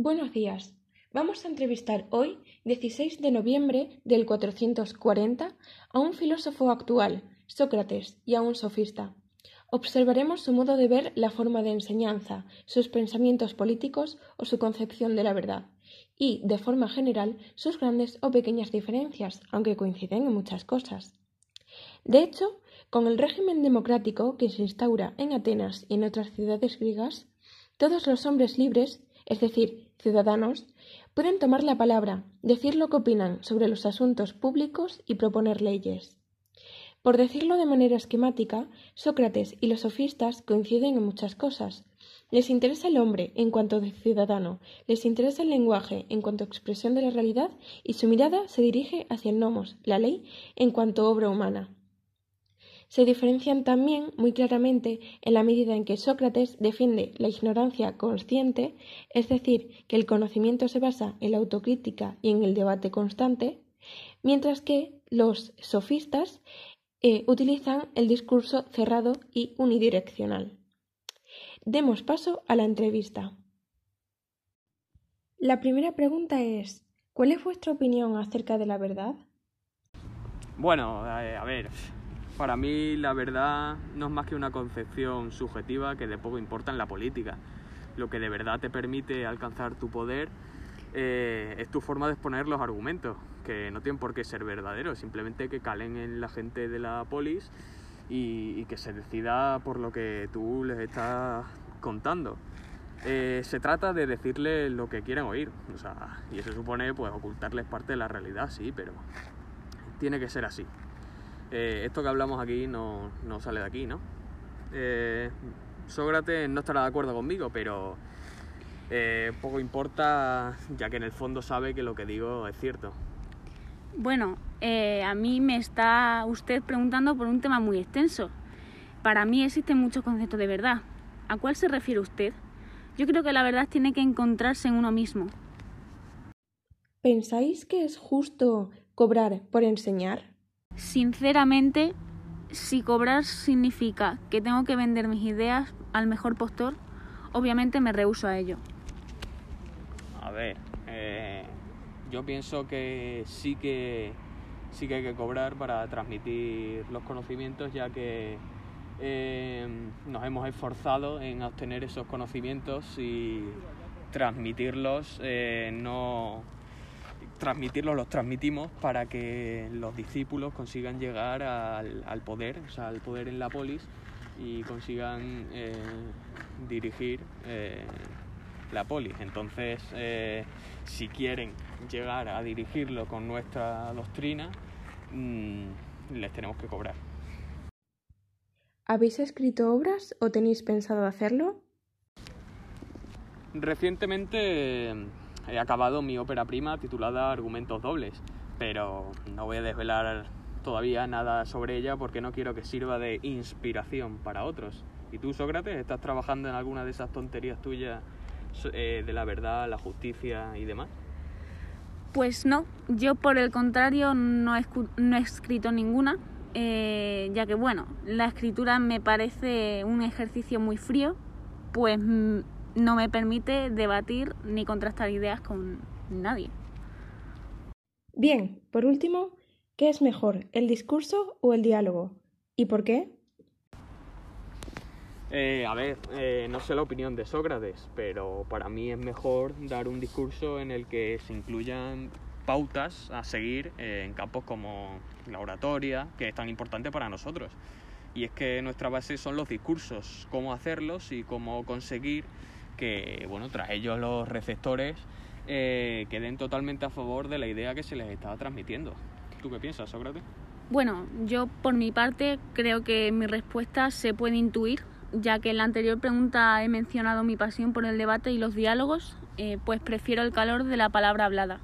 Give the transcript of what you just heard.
Buenos días. Vamos a entrevistar hoy, 16 de noviembre del 440, a un filósofo actual, Sócrates, y a un sofista. Observaremos su modo de ver la forma de enseñanza, sus pensamientos políticos o su concepción de la verdad, y, de forma general, sus grandes o pequeñas diferencias, aunque coinciden en muchas cosas. De hecho, con el régimen democrático que se instaura en Atenas y en otras ciudades griegas, todos los hombres libres, es decir, ciudadanos, pueden tomar la palabra, decir lo que opinan sobre los asuntos públicos y proponer leyes. Por decirlo de manera esquemática, Sócrates y los sofistas coinciden en muchas cosas. Les interesa el hombre en cuanto de ciudadano, les interesa el lenguaje en cuanto expresión de la realidad y su mirada se dirige hacia el nomos, la ley, en cuanto obra humana. Se diferencian también muy claramente en la medida en que Sócrates defiende la ignorancia consciente, es decir, que el conocimiento se basa en la autocrítica y en el debate constante, mientras que los sofistas eh, utilizan el discurso cerrado y unidireccional. Demos paso a la entrevista. La primera pregunta es, ¿cuál es vuestra opinión acerca de la verdad? Bueno, eh, a ver, para mí la verdad no es más que una concepción subjetiva que de poco importa en la política. Lo que de verdad te permite alcanzar tu poder eh, es tu forma de exponer los argumentos, que no tienen por qué ser verdaderos, simplemente que calen en la gente de la polis y, que se decida por lo que tú les estás contando. Eh, se trata de decirles lo que quieren oír, o sea, y eso supone pues ocultarles parte de la realidad, sí, pero tiene que ser así. Eh, esto que hablamos aquí no, no, sale de aquí, ¿no? Sócrates no estará de acuerdo conmigo, pero eh, poco importa, ya que en el fondo sabe que lo que digo es cierto. Bueno, eh, a mí me está usted preguntando por un tema muy extenso. Para mí existen muchos conceptos de verdad. ¿A cuál se refiere usted? Yo creo que la verdad tiene que encontrarse en uno mismo. ¿Pensáis que es justo cobrar por enseñar? Sinceramente, si cobrar significa que tengo que vender mis ideas al mejor postor, obviamente me rehuso a ello. A ver, eh, yo pienso que sí que sí que hay que cobrar para transmitir los conocimientos, ya que eh, nos hemos esforzado en obtener esos conocimientos y transmitirlos eh, no transmitirlos los transmitimos para que los discípulos consigan llegar al, poder, o sea, al poder en la polis y consigan dirigir la poli. Entonces, eh, si quieren llegar a dirigirlo con nuestra doctrina, mm, les tenemos que cobrar. ¿Habéis escrito obras o tenéis pensado hacerlo? Recientemente he acabado mi ópera prima titulada Argumentos Dobles, pero no voy a desvelar todavía nada sobre ella porque no quiero que sirva de inspiración para otros. ¿Y tú, Sócrates, estás trabajando en alguna de esas tonterías tuyas eh, de la verdad, la justicia y demás? Pues no, yo por el contrario no he, escrito ninguna, eh, ya que bueno, la escritura me parece un ejercicio muy frío, pues no me permite debatir ni contrastar ideas con nadie. Bien, por último, ¿qué es mejor, el discurso o el diálogo? ¿Y por qué? Eh, a ver, eh, no sé la opinión de Sócrates, pero para mí es mejor dar un discurso en el que se incluyan pautas a seguir eh, en campos como la oratoria, que es tan importante para nosotros. Y es que nuestra base son los discursos, cómo hacerlos y cómo conseguir que, bueno, tras ellos los receptores queden totalmente a favor de la idea que se les estaba transmitiendo. ¿Tú qué piensas, Sócrates? Bueno, yo por mi parte creo que mi respuesta se puede intuir ya que en la anterior pregunta he mencionado mi pasión por el debate y los diálogos, eh, pues prefiero el calor de la palabra hablada.